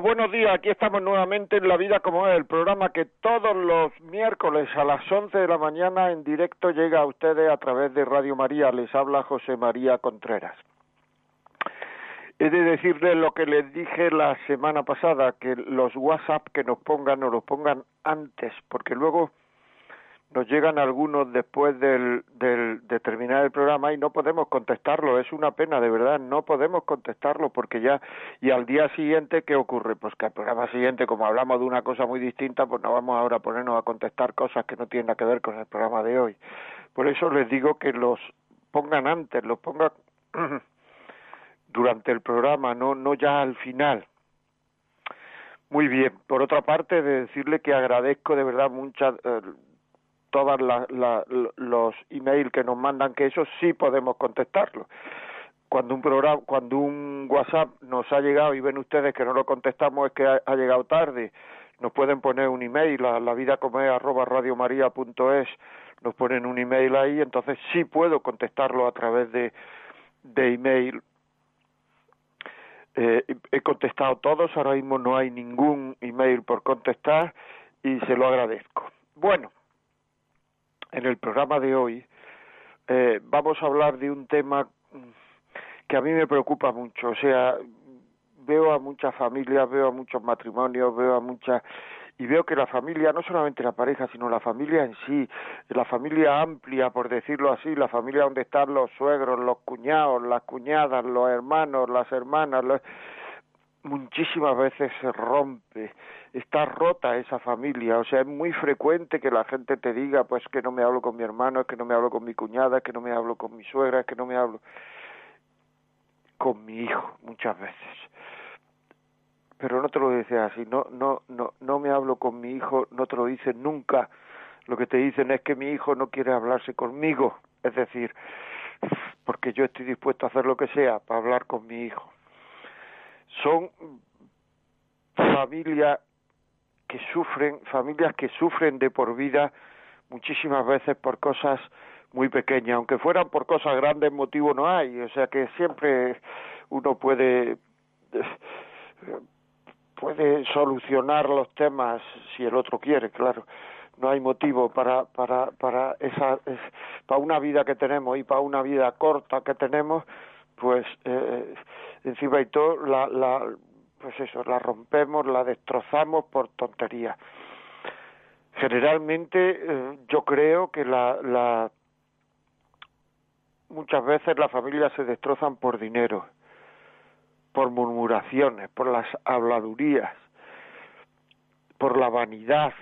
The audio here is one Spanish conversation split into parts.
Buenos días. Aquí estamos nuevamente en La Vida como es, el programa que todos los miércoles a las 11 de la mañana en directo llega a ustedes a través de Radio María. Les habla José María Contreras. He de decirles lo que les dije la semana pasada, que los WhatsApp que nos pongan, nos los pongan antes, porque luego nos llegan algunos después del, del, de terminar el programa y no podemos contestarlo. Es una pena, de verdad, no podemos contestarlo porque ya. Y al día siguiente, ¿qué ocurre? Pues que al programa siguiente, como hablamos de una cosa muy distinta, pues no vamos ahora a ponernos a contestar cosas que no tienen nada que ver con el programa de hoy. Por eso les digo que los pongan antes, los pongan durante el programa, no, no ya al final. Muy bien. Por otra parte, de decirle que agradezco de verdad muchas. Eh, todos los emails que nos mandan, que eso sí podemos contestarlo. Cuando un programa, cuando un WhatsApp nos ha llegado y ven ustedes que no lo contestamos es que ha, llegado tarde, nos pueden poner un email a la vida como es arroba nos ponen un email ahí, entonces sí puedo contestarlo a través de, de email. Eh, he contestado todos, ahora mismo no hay ningún email por contestar y se lo agradezco. Bueno, en el programa de hoy eh, vamos a hablar de un tema que a mí me preocupa mucho. O sea, veo a muchas familias, veo a muchos matrimonios, veo a muchas y veo que la familia, no solamente la pareja, sino la familia en sí, la familia amplia, por decirlo así, la familia donde están los suegros, los cuñados, las cuñadas, los hermanos, las hermanas, muchísimas veces se rompe está rota esa familia, o sea, es muy frecuente que la gente te diga, pues que no me hablo con mi hermano, es que no me hablo con mi cuñada, es que no me hablo con mi suegra, es que no me hablo con mi hijo muchas veces. Pero no te lo dice así, no no no no me hablo con mi hijo, no te lo dicen nunca. Lo que te dicen es que mi hijo no quiere hablarse conmigo, es decir, porque yo estoy dispuesto a hacer lo que sea para hablar con mi hijo. Son familias que sufren, familias que sufren de por vida muchísimas veces por cosas muy pequeñas, aunque fueran por cosas grandes motivo no hay, o sea que siempre uno puede puede solucionar los temas si el otro quiere, claro. No hay motivo para para para esa para una vida que tenemos y para una vida corta que tenemos, pues eh, encima y todo la la pues eso, la rompemos, la destrozamos por tontería. Generalmente eh, yo creo que la, la muchas veces las familias se destrozan por dinero, por murmuraciones, por las habladurías, por la vanidad,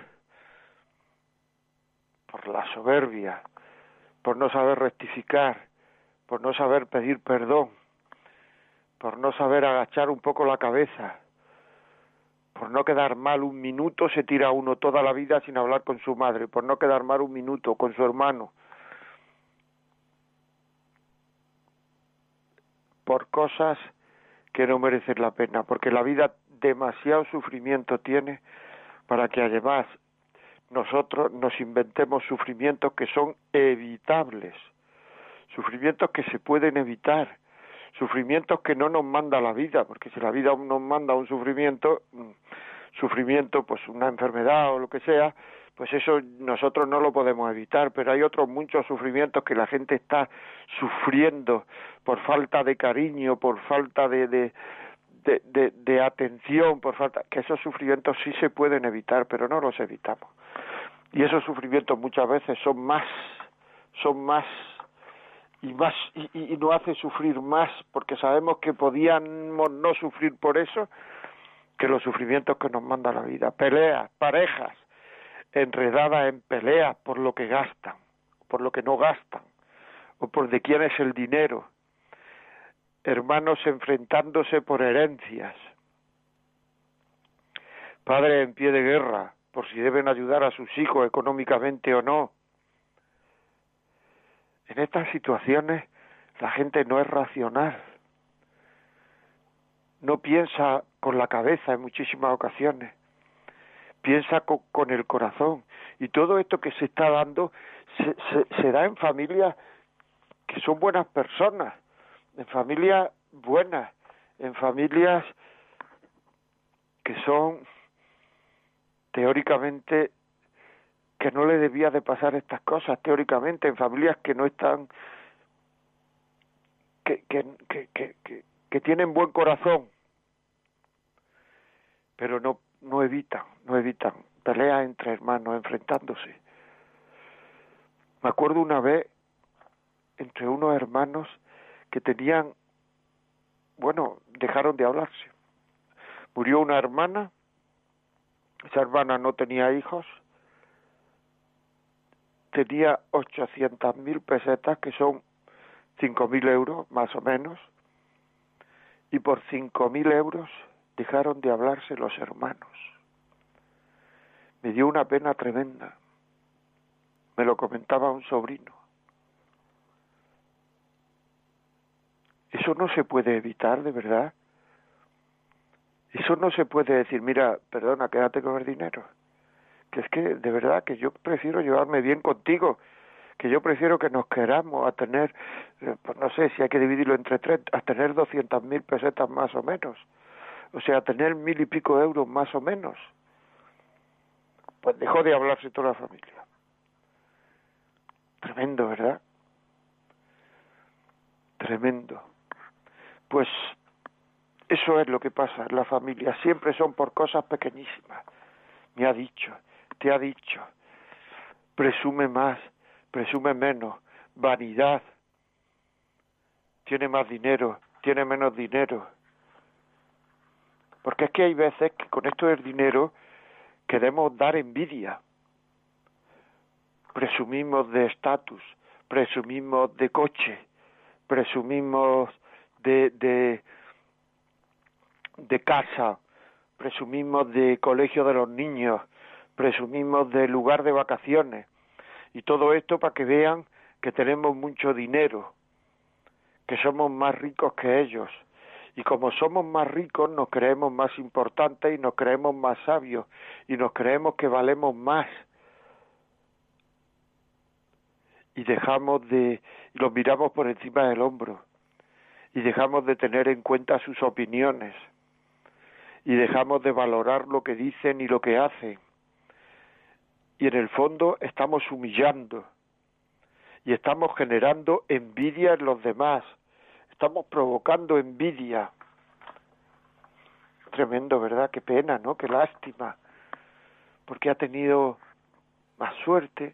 por la soberbia, por no saber rectificar, por no saber pedir perdón por no saber agachar un poco la cabeza, por no quedar mal un minuto se tira uno toda la vida sin hablar con su madre, por no quedar mal un minuto con su hermano, por cosas que no merecen la pena, porque la vida demasiado sufrimiento tiene para que además nosotros nos inventemos sufrimientos que son evitables, sufrimientos que se pueden evitar, sufrimientos que no nos manda la vida, porque si la vida nos manda un sufrimiento, mm, sufrimiento, pues una enfermedad o lo que sea, pues eso nosotros no lo podemos evitar, pero hay otros muchos sufrimientos que la gente está sufriendo por falta de cariño, por falta de, de, de, de atención, por falta, que esos sufrimientos sí se pueden evitar, pero no los evitamos. Y esos sufrimientos muchas veces son más, son más y más y, no hace sufrir más porque sabemos que podíamos no sufrir por eso que los sufrimientos que nos manda la vida. Peleas parejas enredadas en peleas por lo que gastan, por lo que no gastan, o por de quién es el dinero, hermanos enfrentándose por herencias, padres en pie de guerra por si deben ayudar a sus hijos económicamente o no. En estas situaciones la gente no es racional, no piensa con la cabeza en muchísimas ocasiones, piensa con, el corazón. Y todo esto que se está dando se, se da en familias que son buenas personas, en familias buenas, en familias que son teóricamente que no le debía de pasar estas cosas, teóricamente, en familias que no están, que, que, que, que, tienen buen corazón, pero no, no evitan, no evitan peleas entre hermanos, enfrentándose. Me acuerdo una vez entre unos hermanos que tenían, bueno, dejaron de hablarse. Murió una hermana, esa hermana no tenía hijos, tenía ochocientas mil pesetas, que son cinco mil euros más o menos, y por cinco mil euros dejaron de hablarse los hermanos. Me dio una pena tremenda. Me lo comentaba un sobrino. Eso no se puede evitar, de verdad. Eso no se puede decir, mira, perdona, quédate con el dinero. Es que, de verdad, que yo prefiero llevarme bien contigo, que yo prefiero que nos queramos a tener, eh, pues no sé si hay que dividirlo entre tres, a tener doscientas mil pesetas más o menos. O sea, a tener mil y pico euros más o menos. Pues dejó de hablarse toda la familia. Tremendo, ¿verdad? Tremendo. Pues eso es lo que pasa en la familia. Siempre son por cosas pequeñísimas. Me ha dicho, te ha dicho. Presume más, presume menos. Vanidad. Tiene más dinero, tiene menos dinero. Porque es que hay veces que con esto del dinero queremos dar envidia. Presumimos de estatus, presumimos de coche, presumimos de, de, de casa, presumimos de colegio de los niños, presumimos de lugar de vacaciones. Y todo esto para que vean que tenemos mucho dinero, que somos más ricos que ellos. Y como somos más ricos, nos creemos más importantes y nos creemos más sabios y nos creemos que valemos más. Y dejamos de, y los miramos por encima del hombro y dejamos de tener en cuenta sus opiniones y dejamos de valorar lo que dicen y lo que hacen. Y en el fondo estamos humillando y estamos generando envidia en los demás, estamos provocando envidia. Tremendo, ¿verdad? Qué pena, ¿no? Qué lástima. Porque ha tenido más suerte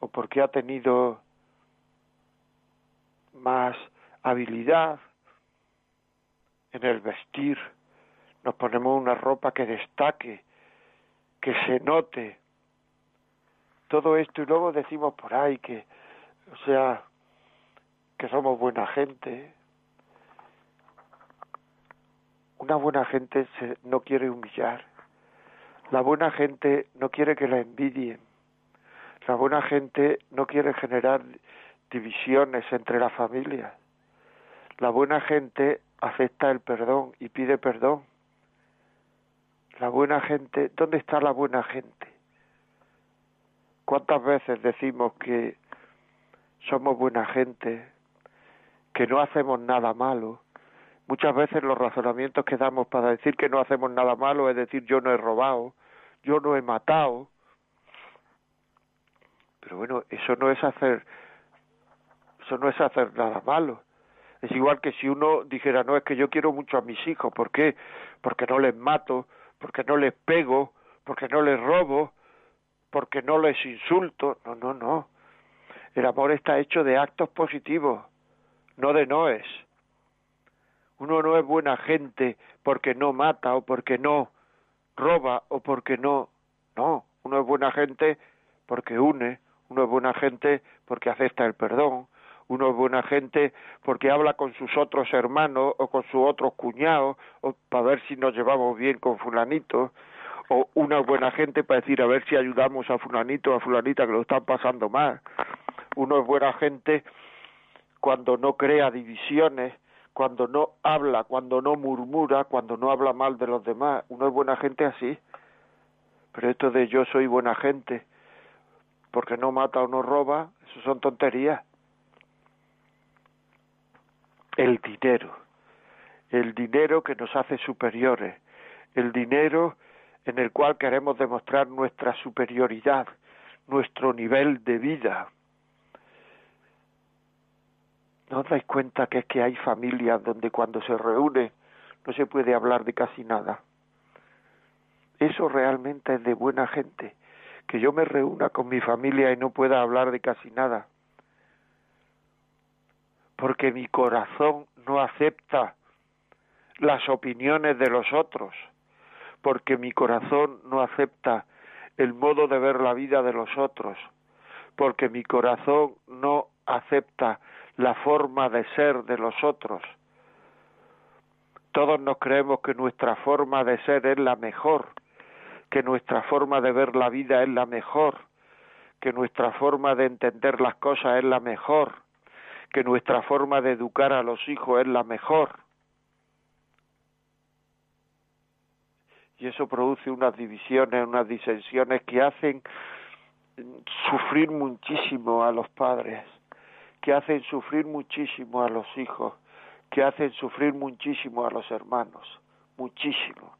o porque ha tenido más habilidad en el vestir, nos ponemos una ropa que destaque, que se note, todo esto y luego decimos por ahí que, o sea, que somos buena gente. Una buena gente se, no quiere humillar. La buena gente no quiere que la envidien. La buena gente no quiere generar divisiones entre la familia. La buena gente acepta el perdón y pide perdón. La buena gente, ¿dónde está la buena gente? ¿Cuántas veces decimos que somos buena gente, que no hacemos nada malo? Muchas veces los razonamientos que damos para decir que no hacemos nada malo es decir yo no he robado, yo no he matado. Pero bueno, eso no es hacer eso no es hacer nada malo. Es igual que si uno dijera, no, es que yo quiero mucho a mis hijos, ¿por qué? Porque no les mato, porque no les pego, porque no les robo, porque no les insulto. No, no, no. El amor está hecho de actos positivos, no de noes. Uno no es buena gente porque no mata o porque no roba o porque no. No, Uno es buena gente porque une, uno es buena gente porque acepta el perdón, uno es buena gente porque habla con sus otros hermanos o con sus otros cuñados o para ver si nos llevamos bien con fulanito o una buena gente para decir a ver si ayudamos a fulanito o a fulanita que lo están pasando mal. Uno es buena gente cuando no crea divisiones, cuando no habla, cuando no murmura, cuando no habla mal de los demás. Uno es buena gente así. Pero esto de yo soy buena gente porque no mata o no roba, eso son tonterías. El dinero, el dinero que nos hace superiores, el dinero en el cual queremos demostrar nuestra superioridad, nuestro nivel de vida. ¿No os dais cuenta que es que hay familias donde cuando se reúne no se puede hablar de casi nada? Eso realmente es de buena gente, que yo me reúna con mi familia y no pueda hablar de casi nada, porque mi corazón no acepta las opiniones de los otros, porque mi corazón no acepta el modo de ver la vida de los otros, porque mi corazón no acepta la forma de ser de los otros. Todos nos creemos que nuestra forma de ser es la mejor, que nuestra forma de ver la vida es la mejor, que nuestra forma de entender las cosas es la mejor, que nuestra forma de educar a los hijos es la mejor. Y eso produce unas divisiones, unas disensiones que hacen sufrir muchísimo a los padres, que hacen sufrir muchísimo a los hijos, que hacen sufrir muchísimo a los hermanos, muchísimo.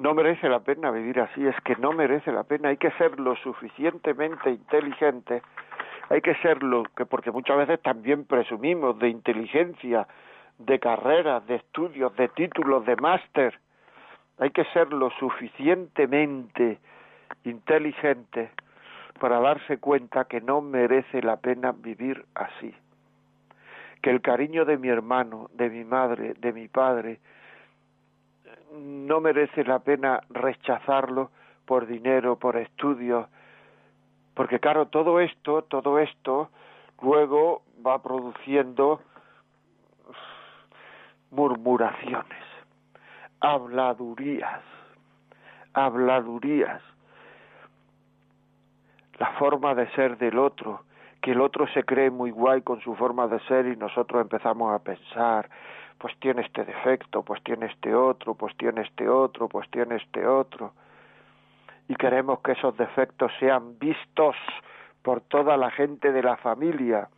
no merece la pena vivir así, es que no merece la pena, hay que ser lo suficientemente inteligente, hay que serlo, que porque muchas veces también presumimos de inteligencia, de carreras, de estudios, de títulos, de máster, hay que ser lo suficientemente inteligente para darse cuenta que no merece la pena vivir así, que el cariño de mi hermano, de mi madre, de mi padre, no merece la pena rechazarlo por dinero, por estudios, porque claro, todo esto, todo esto luego va produciendo murmuraciones, habladurías, habladurías, la forma de ser del otro, que el otro se cree muy guay con su forma de ser y nosotros empezamos a pensar, pues tiene este defecto, pues tiene este otro, pues tiene este otro, pues tiene este otro. Y queremos que esos defectos sean vistos por toda la gente de la familia,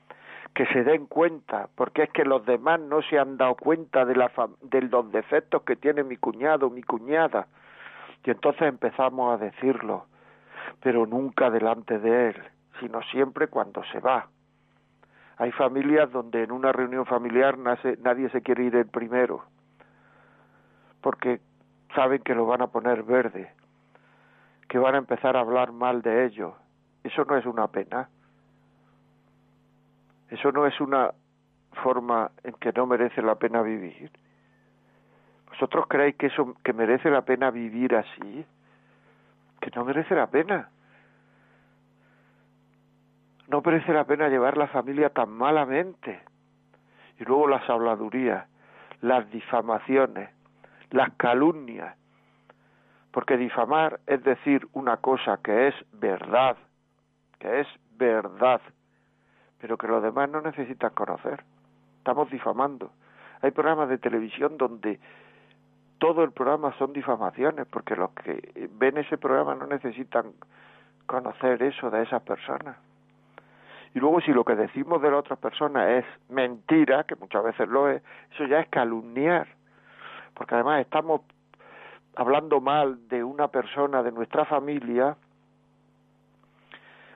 que se den cuenta, porque es que los demás no se han dado cuenta de, la de los defectos que tiene mi cuñado, mi cuñada. Y entonces empezamos a decirlo, pero nunca delante de él, sino siempre cuando se va. Hay familias donde en una reunión familiar nadie se quiere ir el primero, porque saben que lo van a poner verde, que van a empezar a hablar mal de ellos. Eso no es una pena. Eso no es una forma en que no merece la pena vivir. ¿Vosotros creéis que eso que merece la pena vivir así? Que no merece la pena no merece la pena llevar la familia tan malamente. Y luego las habladurías, las difamaciones, las calumnias. Porque difamar es decir una cosa que es verdad, que es verdad, pero que los demás no necesitan conocer. Estamos difamando. Hay programas de televisión donde todo el programa son difamaciones, porque los que ven ese programa no necesitan conocer eso de esas personas. Y luego si lo que decimos de la otra persona es mentira, que muchas veces lo es, eso ya es calumniar. Porque además estamos hablando mal de una persona de nuestra familia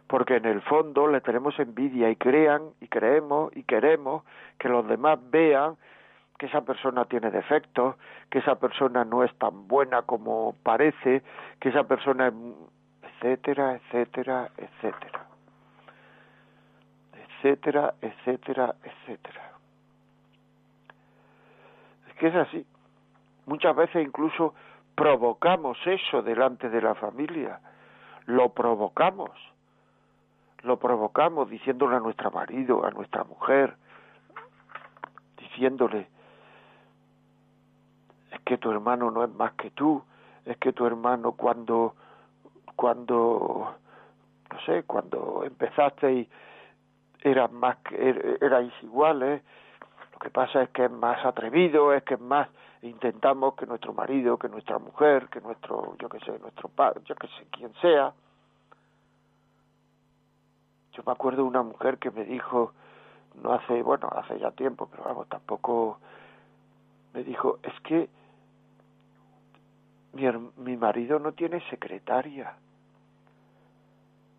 porque en el fondo le tenemos envidia y crean y creemos y queremos que los demás vean que esa persona tiene defectos, que esa persona no es tan buena como parece, que esa persona es etcétera, etcétera, etcétera etcétera, etcétera, etcétera. Es que es así. Muchas veces incluso provocamos eso delante de la familia, lo provocamos, lo provocamos diciéndole a nuestro marido, a nuestra mujer, diciéndole, es que tu hermano no es más que tú, es que tu hermano cuando, cuando, no sé, cuando empezasteis eran más que, er, erais iguales, lo que pasa es que es más atrevido, es que es más, intentamos que nuestro marido, que nuestra mujer, que nuestro, yo que sé, nuestro padre, yo que sé, quien sea. Yo me acuerdo de una mujer que me dijo, no hace, bueno, hace ya tiempo, pero vamos, tampoco, me dijo, es que mi, mi marido no tiene secretaria.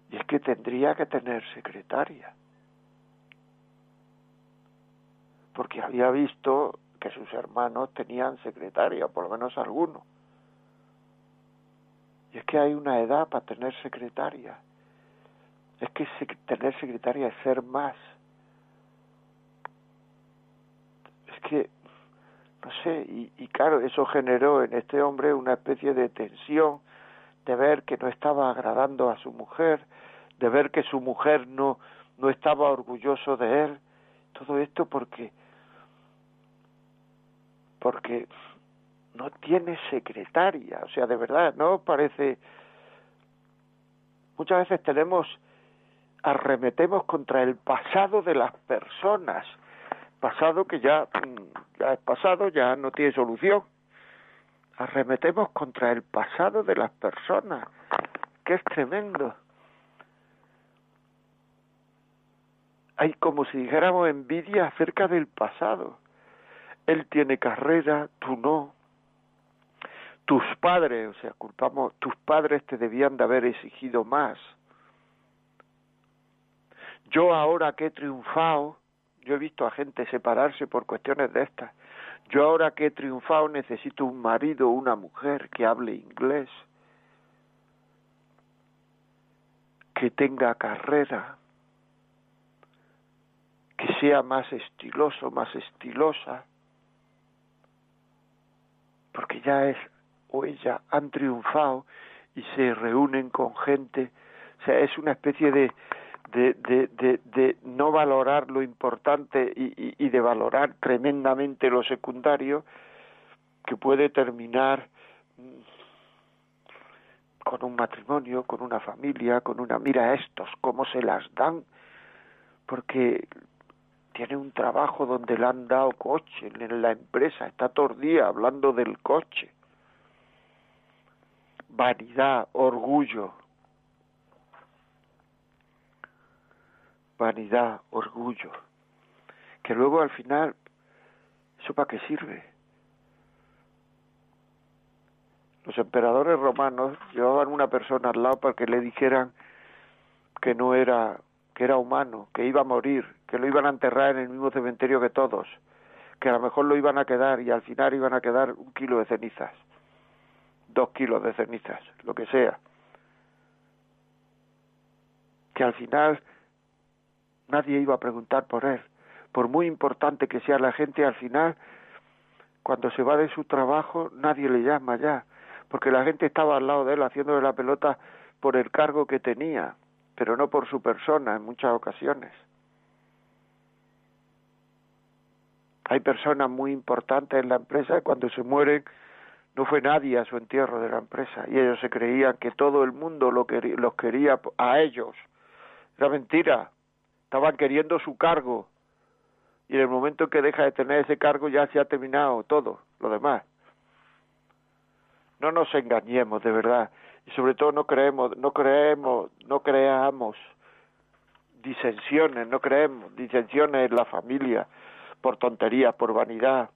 Y es que tendría que tener secretaria. Porque había visto que sus hermanos tenían secretaria, por lo menos alguno. Y es que hay una edad para tener secretaria. Es que tener secretaria es ser más. Es que, no sé, y, y claro, eso generó en este hombre una especie de tensión de ver que no estaba agradando a su mujer, de ver que su mujer no, no estaba orgulloso de él. Todo esto porque porque no tiene secretaria, o sea, de verdad, ¿no? Parece... Muchas veces tenemos, arremetemos contra el pasado de las personas, pasado que ya, ya es pasado, ya no tiene solución. Arremetemos contra el pasado de las personas, que es tremendo. Hay como si dijéramos envidia acerca del pasado él tiene carrera, tú no. Tus padres, o sea, culpamos, tus padres te debían de haber exigido más. Yo ahora que he triunfado, yo he visto a gente separarse por cuestiones de estas. Yo ahora que he triunfado necesito un marido o una mujer que hable inglés, que tenga carrera, que sea más estiloso, más estilosa porque ya es o ella han triunfado y se reúnen con gente, o sea, es una especie de, de, de, de, no valorar lo importante y, y, y, de valorar tremendamente lo secundario, que puede terminar mm, con un matrimonio, con una familia, con una mira estos, cómo se las dan, porque tiene un trabajo donde le han dado coche en la empresa, está todo el día hablando del coche. Vanidad, orgullo. Vanidad, orgullo. Que luego al final, ¿eso para qué sirve? Los emperadores romanos llevaban una persona al lado para que le dijeran que no era que era humano, que iba a morir, que lo iban a enterrar en el mismo cementerio que todos, que a lo mejor lo iban a quedar y al final iban a quedar un kilo de cenizas, dos kilos de cenizas, lo que sea. Que al final nadie iba a preguntar por él. Por muy importante que sea la gente, al final, cuando se va de su trabajo, nadie le llama ya, porque la gente estaba al lado de él haciéndole la pelota por el cargo que tenía pero no por su persona en muchas ocasiones. Hay personas muy importantes en la empresa y cuando se mueren no fue nadie a su entierro de la empresa y ellos se creían que todo el mundo lo los quería a ellos. Era mentira. Estaban queriendo su cargo. Y en el momento que deja de tener ese cargo ya se ha terminado todo lo demás. No nos engañemos, de verdad. Y sobre todo no creemos, no creemos, no creamos disensiones, no creemos disensiones en la familia por tonterías, por vanidad,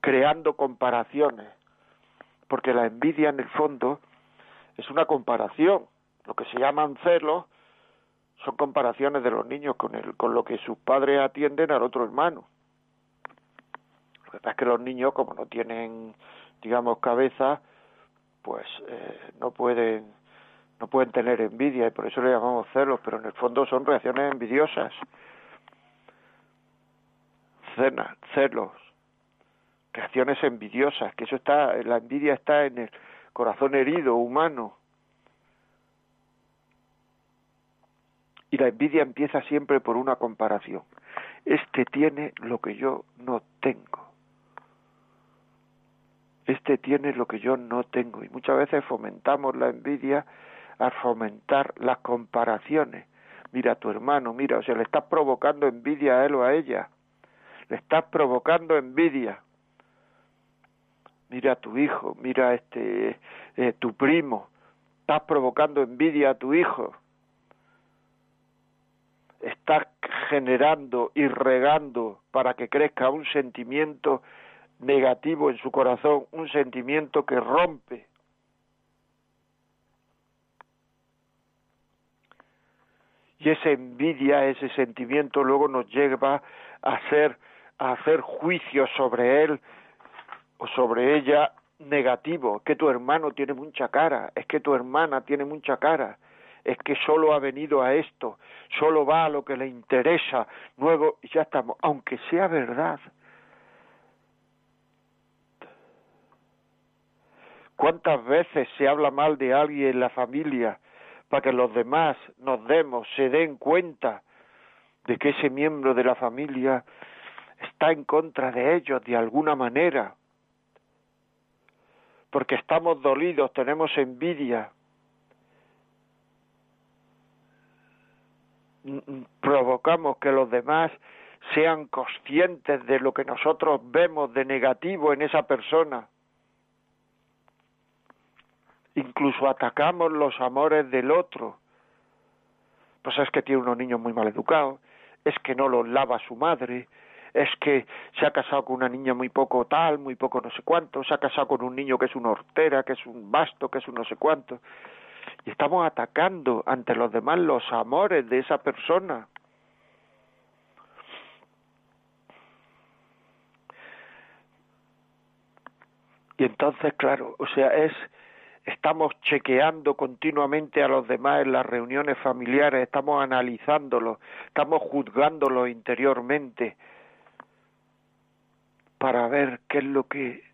creando comparaciones, porque la envidia en el fondo es una comparación, lo que se llaman celos son comparaciones de los niños con el, con lo que sus padres atienden al otro hermano. Lo que pasa es que los niños, como no tienen, digamos, cabeza, pues eh, no pueden no pueden tener envidia y por eso le llamamos celos, pero en el fondo son reacciones envidiosas. Cena, celos, reacciones envidiosas, que eso está, la envidia está en el corazón herido, humano. Y la envidia empieza siempre por una comparación. Este tiene lo que yo no tengo. Este tiene lo que yo no tengo. Y muchas veces fomentamos la envidia a fomentar las comparaciones. Mira a tu hermano, mira, o sea, le estás provocando envidia a él o a ella. Le estás provocando envidia. Mira a tu hijo, mira a este eh, tu primo. Estás provocando envidia a tu hijo. Estás generando y regando para que crezca un sentimiento negativo en su corazón, un sentimiento que rompe. Y esa envidia, ese sentimiento luego nos lleva a hacer, a hacer juicios sobre él o sobre ella negativo, que tu hermano tiene mucha cara, es que tu hermana tiene mucha cara, es que solo ha venido a esto, solo va a lo que le interesa, luego ya estamos, aunque sea verdad. ¿Cuántas veces se habla mal de alguien en la familia para que los demás nos demos, se den cuenta de que ese miembro de la familia está en contra de ellos de alguna manera, porque estamos dolidos, tenemos envidia, provocamos que los demás sean conscientes de lo que nosotros vemos de negativo en esa persona incluso atacamos los amores del otro. Pues es que tiene unos niños muy mal educados, es que no los lava su madre, es que se ha casado con una niña muy poco tal, muy poco no sé cuánto, se ha casado con un niño que es una hortera, que es un basto, que es un no sé cuánto. Y estamos atacando ante los demás los amores de esa persona. Y entonces, claro, o sea, es estamos chequeando continuamente a los demás en las reuniones familiares, estamos analizándolo, estamos juzgándolo interiormente para ver qué es lo que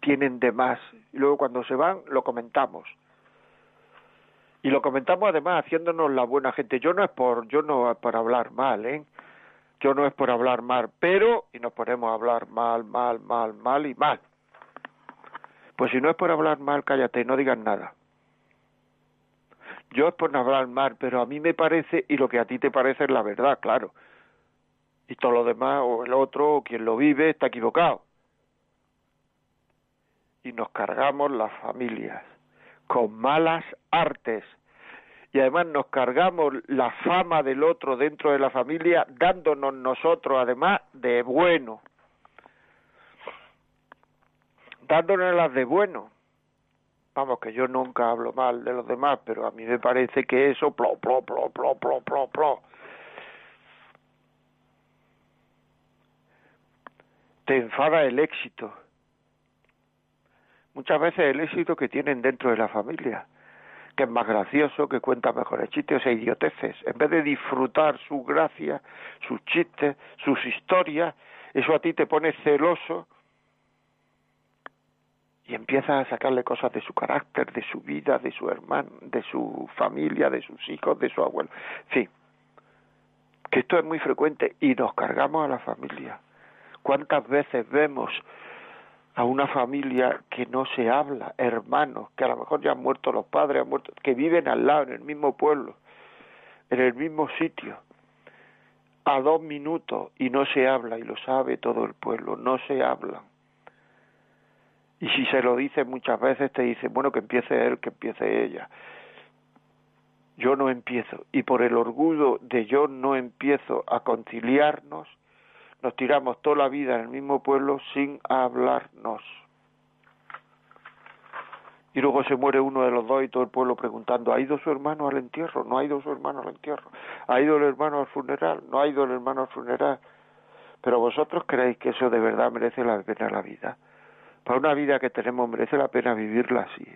tienen de más. Y luego cuando se van lo comentamos. Y lo comentamos además haciéndonos la buena gente. Yo no es por yo no es por hablar mal, ¿eh? Yo no es por hablar mal, pero y nos ponemos a hablar mal, mal, mal, mal y mal. Pues si no es por hablar mal, cállate, no digas nada. Yo es por no hablar mal, pero a mí me parece, y lo que a ti te parece es la verdad, claro. Y todo lo demás, o el otro, o quien lo vive, está equivocado. Y nos cargamos las familias con malas artes. Y además nos cargamos la fama del otro dentro de la familia, dándonos nosotros, además, de bueno dándonos las de bueno. Vamos, que yo nunca hablo mal de los demás, pero a mí me parece que eso, plo, plo, plo, plo, plo, plo, plo. Te enfada el éxito. Muchas veces el éxito que tienen dentro de la familia, que es más gracioso, que cuenta mejores chistes, o idioteces. En vez de disfrutar su gracia, sus chistes, sus historias, eso a ti te pone celoso y empieza a sacarle cosas de su carácter, de su vida, de su hermano, de su familia, de sus hijos, de su abuelo. Fin, que esto es muy frecuente y nos cargamos a la familia. ¿Cuántas veces vemos a una familia que no se habla, hermanos, que a lo mejor ya han muerto los padres, han muerto, que viven al lado, en el mismo pueblo, en el mismo sitio, a dos minutos y no se habla, y lo sabe todo el pueblo, no se hablan y si se lo dice muchas veces, te dice, bueno, que empiece él, que empiece ella. Yo no empiezo. Y por el orgullo de yo no empiezo a conciliarnos, nos tiramos toda la vida en el mismo pueblo sin hablarnos. Y luego se muere uno de los dos y todo el pueblo preguntando, ¿ha ido su hermano al entierro? No ha ido su hermano al entierro. ¿Ha ido el hermano al funeral? No ha ido el hermano al funeral. Pero vosotros creéis que eso de verdad merece la pena la vida para una vida que tenemos merece la pena vivirla así.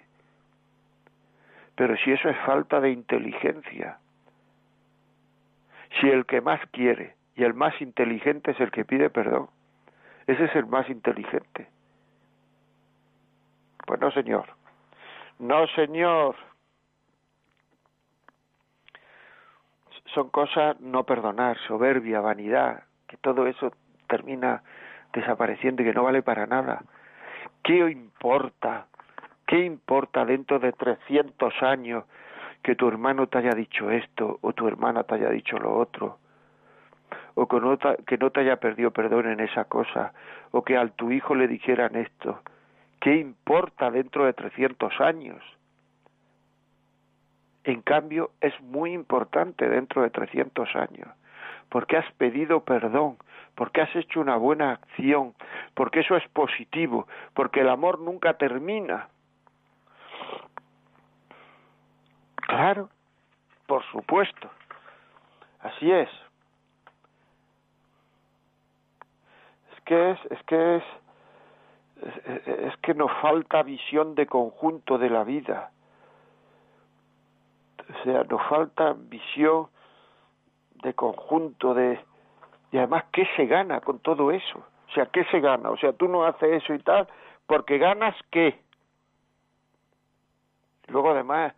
Pero si eso es falta de inteligencia, si el que más quiere y el más inteligente es el que pide perdón, Ese es el más inteligente. Pues no, señor. No, señor. Son cosas no perdonar, soberbia, vanidad, que todo eso termina desapareciendo y que no vale para nada. ¿Qué importa? ¿Qué importa dentro de 300 años que tu hermano te haya dicho esto o tu hermana te haya dicho lo otro? O que no, te, que no te haya perdido perdón en esa cosa, o que a tu hijo le dijeran esto. ¿Qué importa dentro de 300 años? En cambio, es muy importante dentro de 300 años, porque has pedido perdón, porque has hecho una buena acción, porque eso es positivo, porque el amor nunca termina. Claro, por supuesto. Así es. Que es, es que es, es, que nos falta visión de conjunto de la vida. O sea, nos falta visión de conjunto de y además qué se gana con todo eso. O sea, ¿qué se gana? O sea, tú no haces eso y tal porque ganas qué. Luego además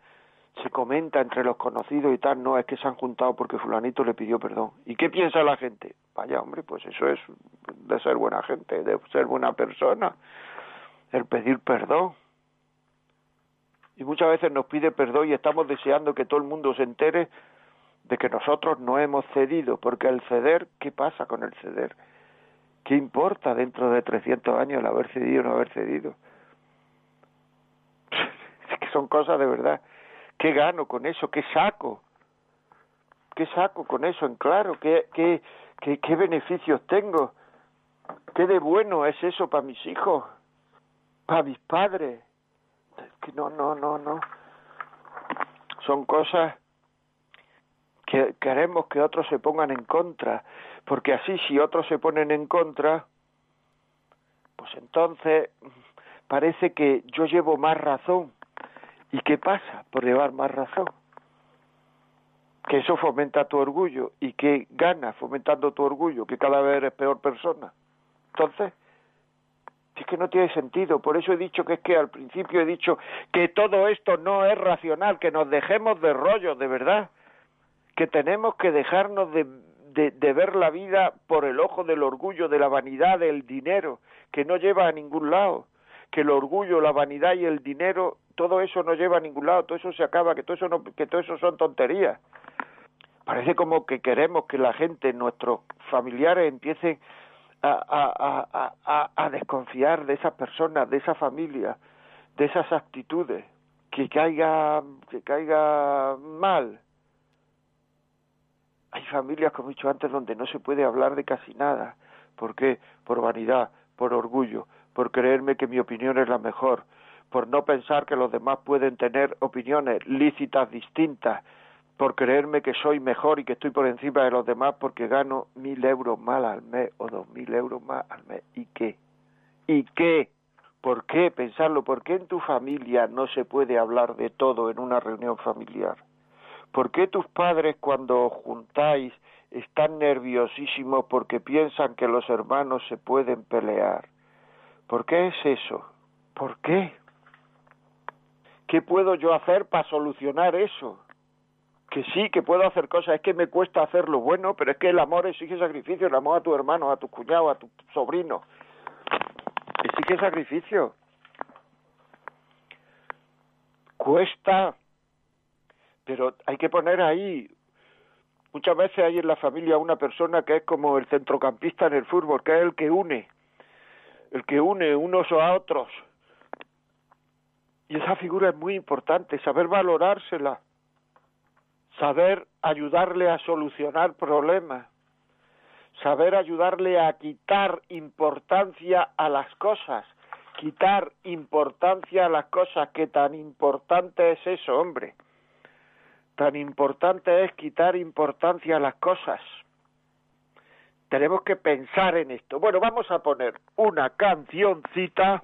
se comenta entre los conocidos y tal, no, es que se han juntado porque fulanito le pidió perdón. ¿Y qué piensa la gente? Vaya, hombre, pues eso es de ser buena gente, de ser buena persona, el pedir perdón. Y muchas veces nos pide perdón y estamos deseando que todo el mundo se entere de que nosotros no hemos cedido, porque el ceder, ¿qué pasa con el ceder? ¿Qué importa dentro de 300 años el haber cedido o no haber cedido? es que son cosas de verdad ¿Qué gano con eso? ¿Qué saco? ¿Qué saco con eso en claro? ¿Qué, qué, beneficios tengo? ¿Qué de bueno es eso para mis hijos? ¿Para mis padres? Que no, no, no, no. Son cosas que queremos que otros se pongan en contra, porque así si otros se ponen en contra, pues entonces parece que yo llevo más razón ¿Y qué pasa por llevar más razón? Que eso fomenta tu orgullo. ¿Y qué gana fomentando tu orgullo? Que cada vez eres peor persona. Entonces, es que no tiene sentido. Por eso he dicho que es que al principio he dicho que todo esto no es racional, que nos dejemos de rollo, de verdad. Que tenemos que dejarnos de, de, de, ver la vida por el ojo del orgullo, de la vanidad, del dinero, que no lleva a ningún lado. Que el orgullo, la vanidad y el dinero todo eso no lleva a ningún lado, todo eso se acaba, que todo eso, no, que todo eso son tonterías. Parece como que queremos que la gente, nuestros familiares, empiecen a, a, a, a, desconfiar de esas personas, de esa familia, de esas actitudes, que caiga, que caiga mal. Hay familias, como he dicho antes, donde no se puede hablar de casi nada. ¿Por qué? Por vanidad, por orgullo, por creerme que mi opinión es la mejor, por no pensar que los demás pueden tener opiniones lícitas distintas, por creerme que soy mejor y que estoy por encima de los demás porque gano mil euros más al mes o dos mil euros más al mes. ¿Y qué? ¿Y qué? ¿Por qué pensarlo? ¿Por qué en tu familia no se puede hablar de todo en una reunión familiar? ¿Por qué tus padres cuando os juntáis están nerviosísimos porque piensan que los hermanos se pueden pelear? ¿Por qué es eso? ¿Por qué? ¿Qué puedo yo hacer para solucionar eso? Que sí, que puedo hacer cosas, es que me cuesta hacer lo bueno, pero es que el amor exige sacrificio, el amor a tu hermano, a tu cuñado, a tu sobrino. Exige sacrificio. Cuesta, pero hay que poner ahí. Muchas veces hay en la familia una persona que es como el centrocampista en el fútbol, que es el que une, el que une unos a otros y esa figura es muy importante, saber valorársela, saber ayudarle a solucionar problemas, saber ayudarle a quitar importancia a las cosas, quitar importancia a las cosas, que tan importante es eso, hombre. Tan importante es quitar importancia a las cosas. Tenemos que pensar en esto. Bueno, vamos a poner una cancioncita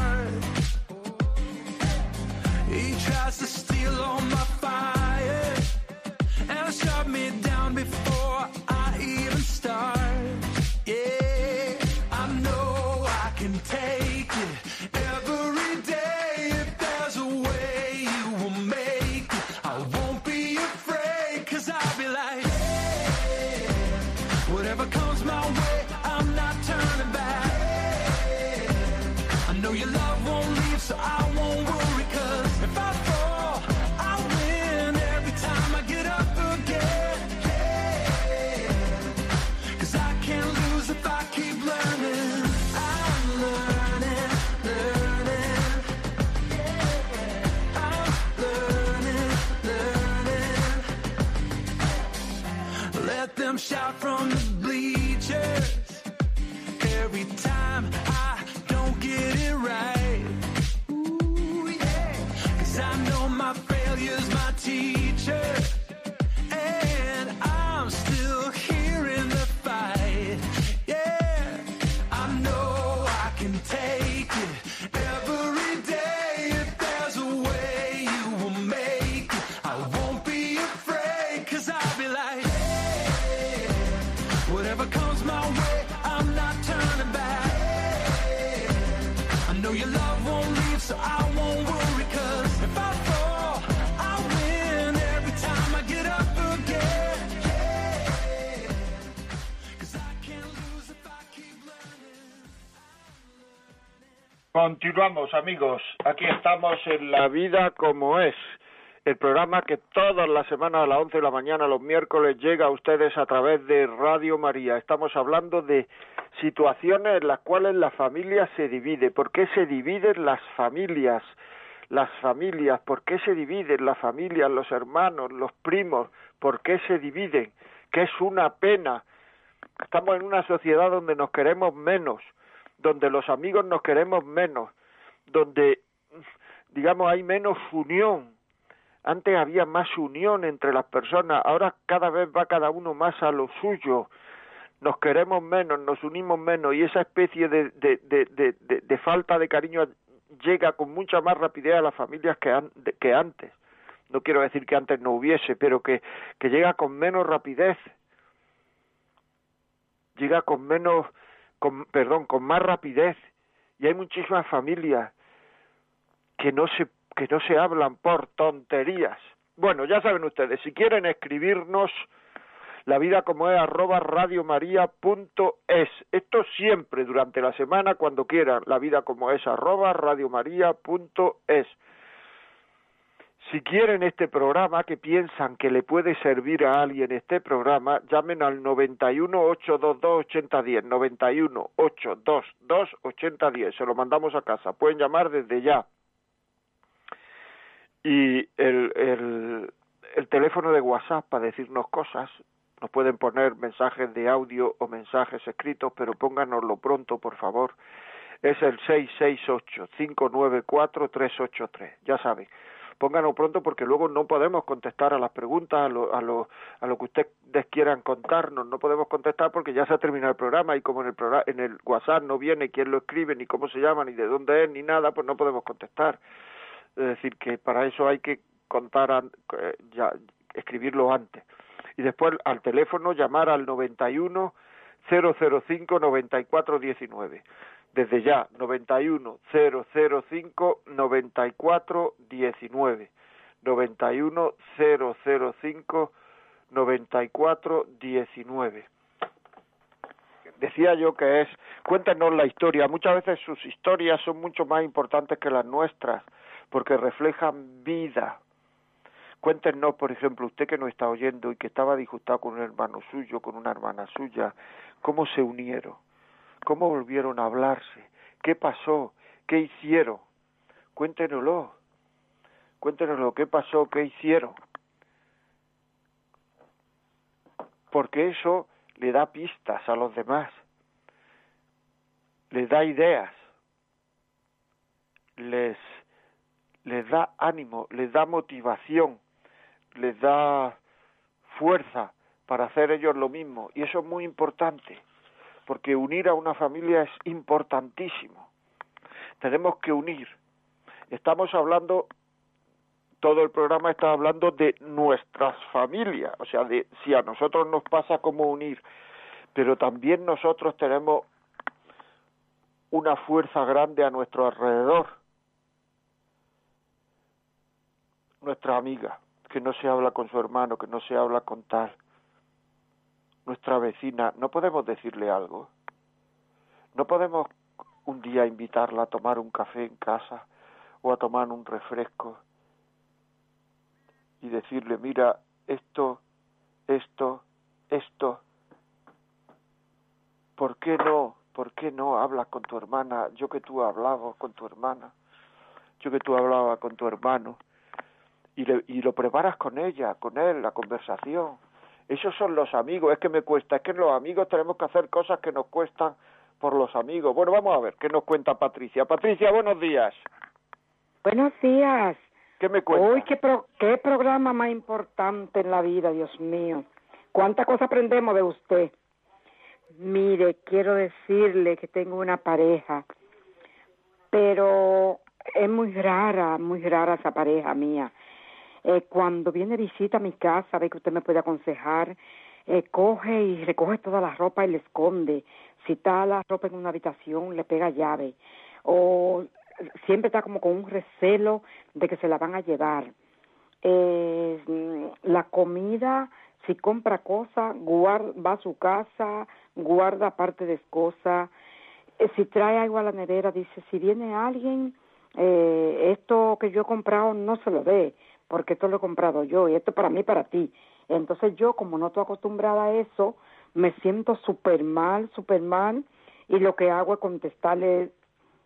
start. From Continuamos, amigos. Aquí estamos en La Vida como es, el programa que todas las semanas a las 11 de la mañana, los miércoles, llega a ustedes a través de Radio María. Estamos hablando de situaciones en las cuales la familia se divide. ¿Por qué se dividen las familias? Las familias, ¿por qué se dividen las familias, los hermanos, los primos? ¿Por qué se dividen? Que es una pena. Estamos en una sociedad donde nos queremos menos donde los amigos nos queremos menos, donde, digamos, hay menos unión. Antes había más unión entre las personas, ahora cada vez va cada uno más a lo suyo. Nos queremos menos, nos unimos menos y esa especie de, falta de cariño llega con mucha más rapidez a las familias que, an, que antes. No quiero decir que antes no hubiese, pero que llega con menos rapidez. Llega con menos con, perdón, con más rapidez. Y hay muchísimas familias que no se que no se hablan por tonterías. Bueno, ya saben ustedes, si quieren escribirnos la vida como es arroba radiomaria.es. Esto siempre durante la semana, cuando quieran, la vida como es arroba radiomaria.es. Si quieren este programa, que piensan que le puede servir a alguien este programa, llamen al 91 822 8010, 91 822 8010, se lo mandamos a casa, pueden llamar desde ya. Y el teléfono de WhatsApp para decirnos cosas, nos pueden poner mensajes de audio o mensajes escritos, pero pónganoslo pronto, por favor. Es el 668-594-383. Ya saben, pónganlo pronto porque luego no podemos contestar a las preguntas, a lo, a lo, a lo que ustedes quieran contarnos. No podemos contestar porque ya se ha terminado el programa y como en el, programa, en el WhatsApp no viene quién lo escribe, ni cómo se llama, ni de dónde es, ni nada, pues no podemos contestar. Es decir, que para eso hay que contar, eh, ya, escribirlo antes y después al teléfono llamar al 91 005 94 19 desde ya 91 005 94 19 91 005 94 19 decía yo que es cuéntenos la historia. Muchas veces sus historias son mucho más importantes que las nuestras porque reflejan vida. Cuéntenos, por ejemplo, usted que nos está oyendo y que estaba disgustado con un hermano suyo, con una hermana suya, cómo se unieron, cómo volvieron a hablarse, qué pasó, qué hicieron. Cuéntenoslo, cuéntenoslo, qué pasó, qué hicieron. Porque eso le da pistas a los demás, les da ideas, les, les da ánimo, les da motivación les da fuerza para hacer ellos lo mismo. Y eso es muy importante porque unir a una familia es importantísimo tenemos que unir. Estamos hablando, todo el programa está hablando de nuestras familias, o sea, de si a nosotros nos pasa cómo unir, pero también nosotros tenemos una fuerza grande a nuestro alrededor. Nuestra amiga, que no se habla con su hermano, que no se habla con tal. Nuestra vecina, no podemos decirle algo. No podemos un día invitarla a tomar un café en casa o a tomar un refresco y decirle, mira, esto, esto, esto, ¿por qué no? ¿Por qué no hablas con tu hermana? Yo que tú hablabas con tu hermana, yo que tú hablabas con tu hermano, y, le, y lo preparas con ella, con él, la conversación. Esos son los amigos, es que me cuesta, es que los amigos tenemos que hacer cosas que nos cuestan por los amigos. Bueno, vamos a ver, ¿qué nos cuenta Patricia? Patricia, buenos días. Buenos días. ¿Qué me cuenta? Uy, qué, pro- qué programa más importante en la vida, Dios mío. ¿Cuánta cosa aprendemos de usted? Mire, quiero decirle que tengo una pareja, pero es muy rara, muy rara esa pareja mía. Eh, cuando viene visita a mi casa, ve que usted me puede aconsejar, eh, coge y recoge toda la ropa y le esconde. Si está la ropa en una habitación, le pega llave. O siempre está como con un recelo de que se la van a llevar. Eh, mm, la comida, si compra cosas, va a su casa, guarda parte de cosas. Eh, si trae algo a la nevera, dice, si viene alguien, eh, esto que yo he comprado no se lo dé, porque esto lo he comprado yo y esto para mí, para ti. Entonces yo, como no estoy acostumbrada a eso, me siento súper mal, súper mal, y lo que hago es contestarle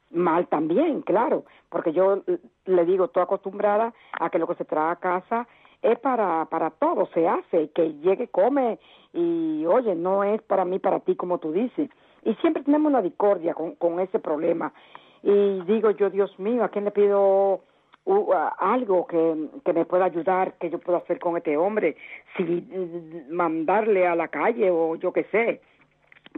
mal también, claro, porque yo le digo, estoy acostumbrada a que lo que se trae a casa es para, para todo, se hace, que llegue, come, y oye, no es para mí, para ti, como tú dices. Y siempre tenemos la discordia con, con ese problema. Y digo yo, Dios mío, ¿a quién le pido uh, algo que, que me pueda ayudar, que yo pueda hacer con este hombre? Si mm, mandarle a la calle o yo qué sé.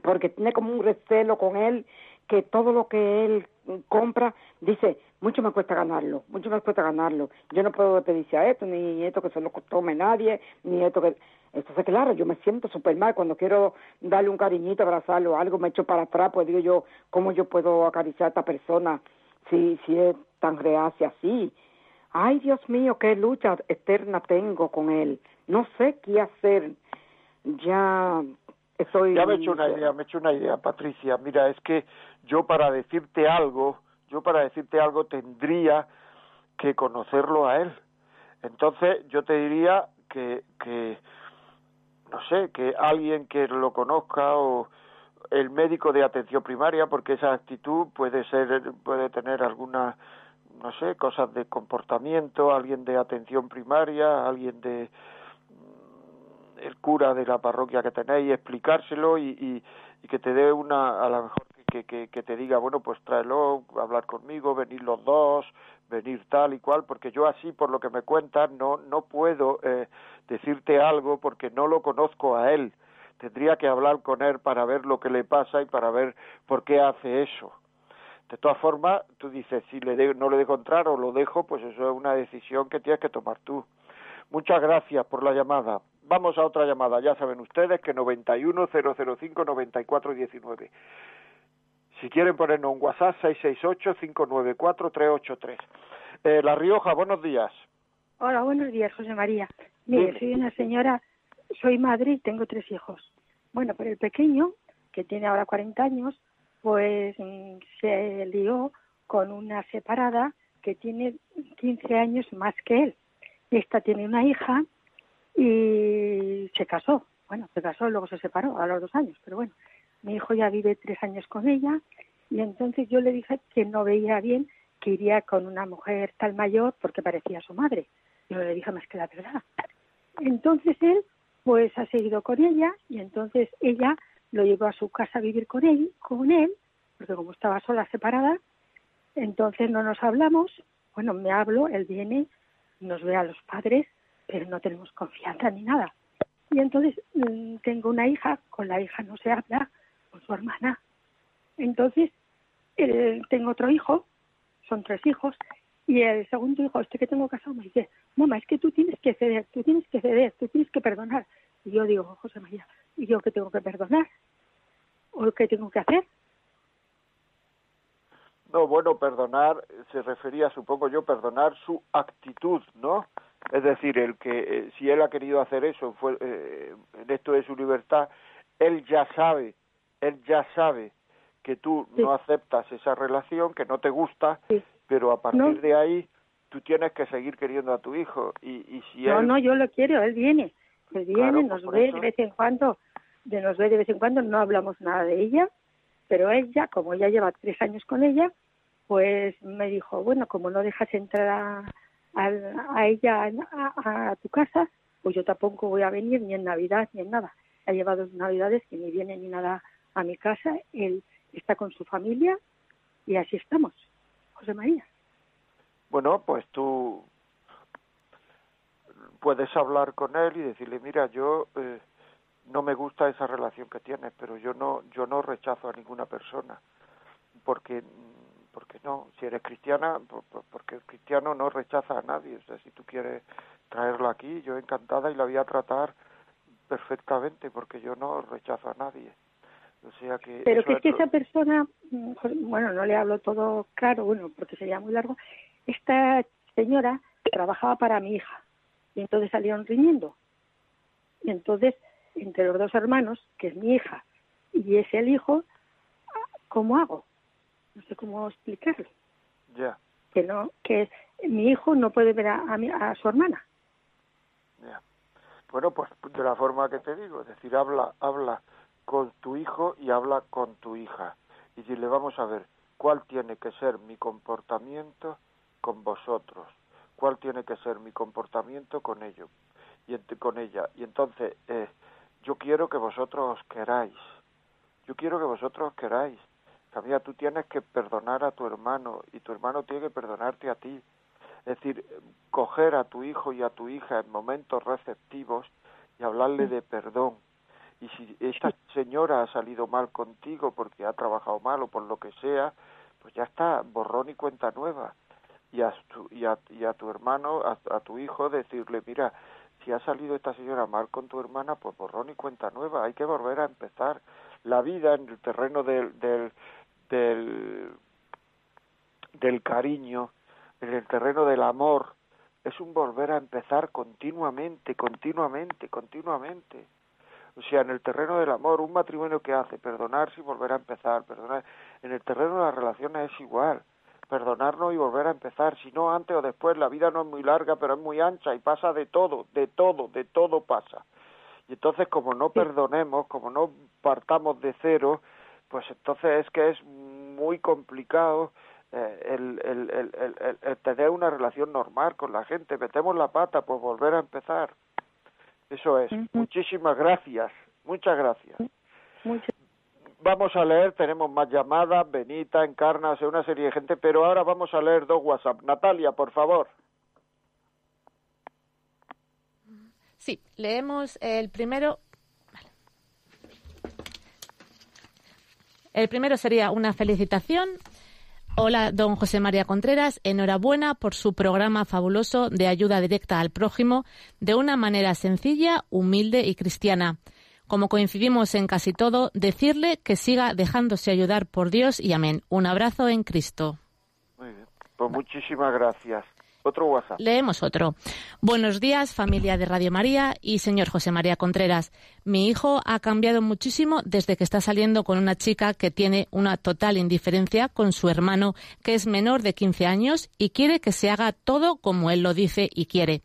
Porque tiene como un recelo con él que todo lo que él compra dice mucho me cuesta ganarlo mucho me cuesta ganarlo. Yo no puedo pedirse a esto ni esto que se lo tome nadie ni esto que entonces claro yo me siento súper mal cuando quiero darle un cariñito abrazarlo algo me echo para atrás pues digo yo cómo yo puedo acariciar a esta persona si si es tan reacia así ay Dios mío qué lucha eterna tengo con él no sé qué hacer ya estoy Ya me he hecho una idea, me he hecho una idea, Patricia. Mira, es que yo para decirte algo, yo para decirte algo tendría que conocerlo a él. Entonces yo te diría que, que no sé, que alguien que lo conozca o el médico de atención primaria, porque esa actitud puede ser, puede tener alguna, no sé, cosas de comportamiento, alguien de atención primaria, alguien de mm, el cura de la parroquia que tenéis, explicárselo y, y, y que te dé una, a lo mejor que, que, que te diga, bueno, pues tráelo, hablar conmigo, venir los dos, venir tal y cual, porque yo así, por lo que me cuentas, no, no puedo eh, decirte algo porque no lo conozco a él. Tendría que hablar con él para ver lo que le pasa y para ver por qué hace eso. De todas formas, tú dices, si le de- no le dejo entrar o lo dejo, pues eso es una decisión que tienes que tomar tú. Muchas gracias por la llamada. Vamos a otra llamada. Ya saben ustedes que 910059419. Si quieren ponernos un WhatsApp, 668-594-383. Eh, la Rioja, buenos días. Hola, buenos días, José María. Mire, Dime. soy una señora, soy madre y tengo tres hijos. Bueno, pero el pequeño, que tiene ahora 40 años, pues mm, se lió con una separada que tiene 15 años más que él. Esta tiene una hija y se casó. Bueno, se casó luego se separó a los dos años, pero bueno, mi hijo ya vive tres años con ella y entonces yo le dije que no veía bien que iría con una mujer tal mayor porque parecía su madre. Yo le dije más que la verdad. Entonces él, pues ha seguido con ella y entonces ella lo llevó a su casa a vivir con él, con él, porque como estaba sola, separada, entonces no nos hablamos. Bueno, me hablo, él viene, nos ve a los padres, pero no tenemos confianza ni nada. Y entonces mm, tengo una hija, con la hija no se habla, con su hermana. Entonces eh, tengo otro hijo son tres hijos, y el segundo hijo, este que tengo casado, me dice, mamá, es que tú tienes que ceder, tú tienes que ceder, tú tienes que perdonar. Y yo digo, José María, ¿y yo qué tengo que perdonar? ¿O qué tengo que hacer? No, bueno, perdonar se refería, supongo yo, perdonar su actitud, ¿no? Es decir, el que eh, si él ha querido hacer eso, fue, eh, en esto de su libertad, él ya sabe, él ya sabe que tú Sí. no aceptas esa relación, que no te gusta, Sí. Pero a partir No. de ahí tú tienes que seguir queriendo a tu hijo y, y si No, él no, yo lo quiero, él viene. Él viene, Claro, pues nos ve eso. de vez en cuando, de nos ve de vez en cuando, no hablamos nada de ella, pero ella, como ya lleva tres años con ella, pues me dijo, bueno, como no dejas entrar a, a- a ella a, a tu casa, pues yo tampoco voy a venir ni en Navidad ni en nada. Ha llevado dos Navidades que ni viene ni nada a mi casa, él está con su familia y así estamos, José María. Bueno, pues tú puedes hablar con él y decirle, mira, yo eh, no me gusta esa relación que tienes, pero yo no, yo no rechazo a ninguna persona, porque, porque no, si eres cristiana, por- por- porque el cristiano no rechaza a nadie, o sea, si tú quieres traerla aquí, yo encantada y la voy a tratar perfectamente, porque yo no rechazo a nadie. O sea que Pero que es que esa persona, mm, bueno, no le hablo todo claro, bueno, porque sería muy largo. Esta señora trabajaba para mi hija y entonces salieron riñendo. Y entonces, entre los dos hermanos, que es mi hija y es el hijo, ¿cómo hago? No sé cómo explicarlo. ya, Que no, que mi hijo no puede ver a, a, mi- a su hermana. Ya. Bueno, pues de la forma que te digo, es decir, habla, habla con tu hijo y habla con tu hija. Y dile, vamos a ver, ¿cuál tiene que ser mi comportamiento con vosotros? ¿Cuál tiene que ser mi comportamiento con ellos? Y con ella. Y entonces, eh, yo quiero que vosotros os queráis. Yo quiero que vosotros os queráis. Camila, tú tienes que perdonar a tu hermano y tu hermano tiene que perdonarte a ti. Es decir, coger a tu hijo y a tu hija en momentos receptivos y hablarle de perdón. Y si esta señora ha salido mal contigo porque ha trabajado mal o por lo que sea, pues ya está, borrón y cuenta nueva. Y a tu, y a, y a tu hermano, a, a tu hijo, decirle, mira, si ha salido esta señora mal con tu hermana, pues borrón y cuenta nueva. Hay que volver a empezar. La vida en el terreno del, del, del, del cariño, en el terreno del amor, es un volver a empezar continuamente, continuamente, continuamente. O sea, en el terreno del amor, un matrimonio que hace perdonarse y volver a empezar, perdonar. En el terreno de las relaciones es igual, perdonarnos y volver a empezar. Si no, antes o después, la vida no es muy larga, pero es muy ancha y pasa de todo, de todo, de todo pasa. Y entonces, como no perdonemos, como no partamos de cero, pues entonces es que es muy complicado eh, el, el, el, el, el- el tener una relación normal con la gente. Metemos la pata, pues volver a empezar. Eso es. Muchísimas gracias. Muchas gracias. Mucho. Vamos a leer, tenemos más llamadas, Benita, Encarna, o sea, una serie de gente, pero ahora vamos a leer dos WhatsApp. Natalia, por favor. Sí, leemos el primero. Vale. El primero sería una felicitación. Hola, don José María Contreras. Enhorabuena por su programa fabuloso de ayuda directa al prójimo de una manera sencilla, humilde y cristiana. Como coincidimos en casi todo, decirle que siga dejándose ayudar por Dios y amén. Un abrazo en Cristo. Pues muchísimas gracias. Leemos otro. Buenos días, familia de Radio María y señor José María Contreras. Mi hijo ha cambiado muchísimo desde que está saliendo con una chica que tiene una total indiferencia con su hermano, que es menor de 15 años y quiere que se haga todo como él lo dice y quiere.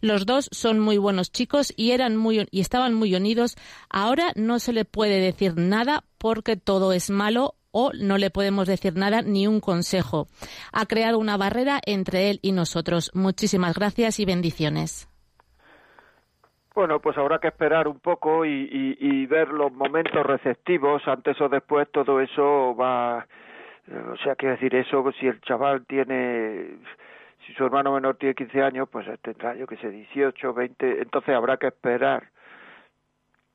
Los dos son muy buenos chicos y eran muy y estaban muy unidos. Ahora no se le puede decir nada porque todo es malo o no le podemos decir nada ni un consejo. Ha creado una barrera entre él y nosotros. Muchísimas gracias y bendiciones. Bueno, pues habrá que esperar un poco y, y, ver los momentos receptivos. Antes o después todo eso va. O sea, quiero decir, eso, si el chaval tiene. Si su hermano menor tiene 15 años, pues tendrá, yo que sé, 18, 20. Entonces habrá que esperar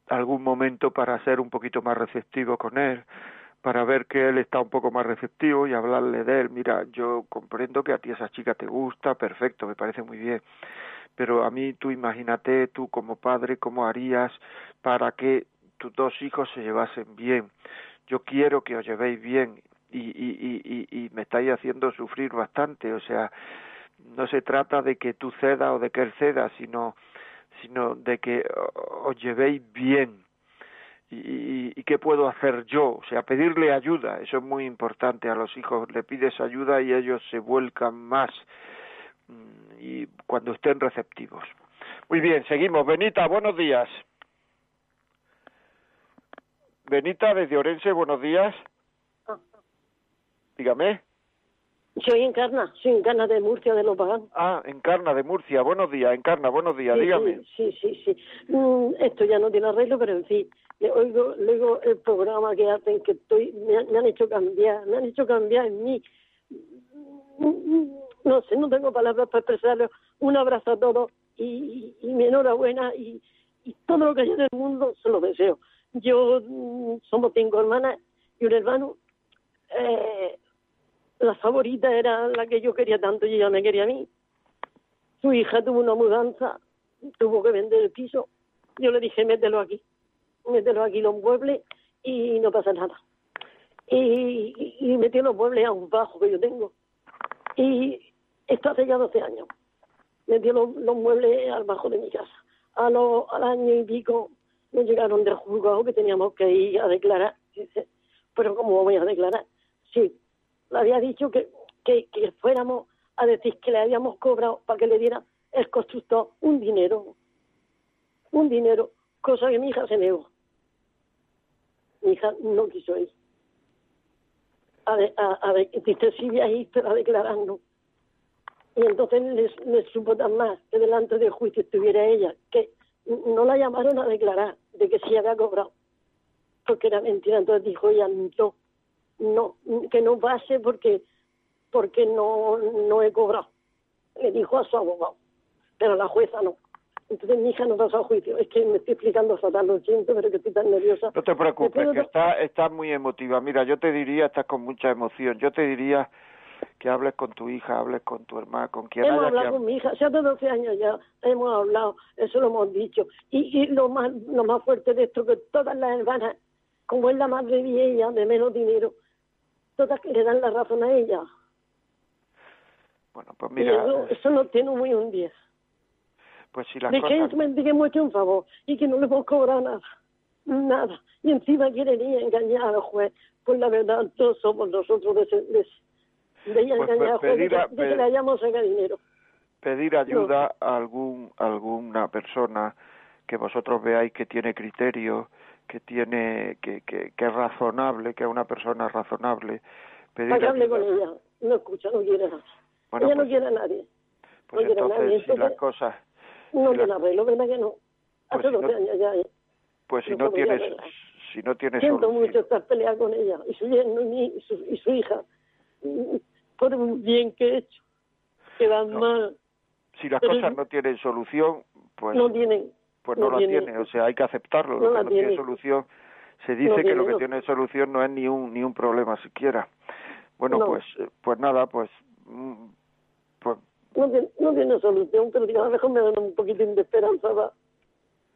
algún momento para ser un poquito más receptivo con él, para ver que él está un poco más receptivo y hablarle de él. Mira, yo comprendo que a ti esa chica te gusta, perfecto, me parece muy bien. Pero a mí tú imagínate, tú como padre, cómo harías para que tus dos hijos se llevasen bien. Yo quiero que os llevéis bien y, y, y, y me estáis haciendo sufrir bastante. O sea, no se trata de que tú cedas o de que él ceda, sino, sino de que os llevéis bien. Y, y, qué puedo hacer yo, o sea, pedirle ayuda, eso es muy importante a los hijos, le pides ayuda y ellos se vuelcan más mm, y cuando estén receptivos. Muy bien, seguimos. Benita, buenos días. Benita, desde Orense, buenos días. Dígame. Soy Encarna, soy Encarna de Murcia, de Los Paganos. Ah, Encarna de Murcia, buenos días, Encarna, buenos días, Sí, dígame. Sí, sí, sí. Mm, esto ya no tiene arreglo, pero en fin, le oigo, luego el programa que hacen, que estoy, me, me han hecho cambiar, me han hecho cambiar en mí. No sé, no tengo palabras para expresarlo. Un abrazo a todos y, mi enhorabuena y, y todo lo que hay en el mundo se lo deseo. Yo, mm, somos cinco hermanas y un hermano. Eh, la favorita era la que yo quería tanto y ella me quería a mí. Su hija tuvo una mudanza, tuvo que vender el piso. Yo le dije, mételo aquí, mételo aquí los muebles y no pasa nada. Y, y, metí los muebles a un bajo que yo tengo. Y esto hace ya 12 años. Metí los, muebles al bajo de mi casa. A los, al año y pico nos llegaron del juzgado que teníamos que ir a declarar. Dice, pero ¿cómo vamos a declarar? Sí, le había dicho que, que, que fuéramos a decir que le habíamos cobrado para que le diera el constructor un dinero, un dinero, cosa que mi hija se negó. Mi hija no quiso ir. A, de- a, a, de- dice, sí, voy a ir, pero a. Y entonces les, les supo tan más que delante del juicio estuviera ella, que no la llamaron a declarar de que sí había cobrado, porque era mentira. Entonces dijo ella, no, no, que no pase porque porque no, no he cobrado. Le dijo a su abogado, pero la jueza no. Entonces mi hija no pasó a juicio. Es que me estoy explicando fatal, lo siento, pero que estoy tan nerviosa. No te preocupes, que otro- está, está muy emotiva. Mira, yo te diría, estás con mucha emoción, yo te diría que hables con tu hija, hables con tu hermana, con quien Hemos haya que hablado hablar. con mi hija, hace 12 años ya hemos hablado, eso lo hemos dicho. Y, y lo más lo más fuerte de esto, que todas las hermanas, como es la madre de ella, de menos dinero, todas le dan la razón a ella. Bueno, pues mira, eso, eso nos tiene muy un día. Pues si las de que cosas... que un favor y que no le hemos cobrado nada, nada. Y encima quieren ir a engañar al juez. Pues la verdad, todos somos nosotros de, ese- de, de a Pues, engañar al pues, juez, de, pedir a- que, de que le hayamos sacado dinero. pedir ayuda a algún alguna persona que vosotros veáis que tiene criterio, que tiene que, que, que es razonable, que es una persona razonable, pedir Para que hable con ella. No escucha, no quiere nada. Bueno, ella pues- no quiere a nadie. Pues no quiere a entonces, nadie. si las Entonces, cosas, no tiene la- arreglo, ¿verdad que no? Hace Pues 12 no- años ya. pues si no tienes si no tienes Siento mucho estar peleando con ella y su y, su, y su hija por un bien que he hecho. Que van No. mal. si las pero- cosas no tienen solución, pues no tienen. pues no, no la tiene. tiene, o sea, hay que aceptarlo, No lo que no tiene tiene. solución se dice No que tiene, lo que tiene solución no es ni un ni un problema siquiera. Bueno, No. pues pues nada, pues mm, pues no tiene, no tiene solución, pero digo, a lo mejor me dan un poquitín de esperanza, va.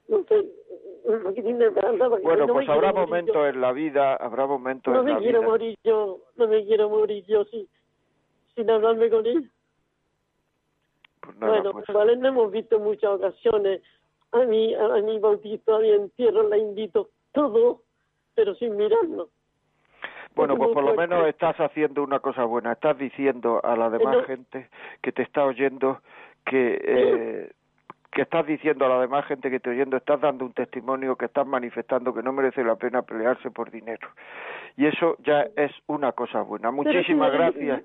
No sé, un poquitín de esperanza. porque bueno, no pues habrá momentos yo. en la vida, habrá momentos No en la me quiero vida. morir yo, no me quiero morir yo sí, sin hablarme con ella. Pues nada, bueno, pues, vale, no hemos visto en muchas ocasiones. A mí, a mi bautizo, a mi entierro la invito, todo, pero sin mirarnos. Bueno, Es pues por lo menos estás haciendo una cosa buena. Estás diciendo a la demás Entonces- gente que te está oyendo que eh, que estás diciendo a la demás gente que te oyendo, estás dando un testimonio que estás manifestando que no merece la pena pelearse por dinero. Y eso ya es una cosa buena. Muchísimas si le- gracias.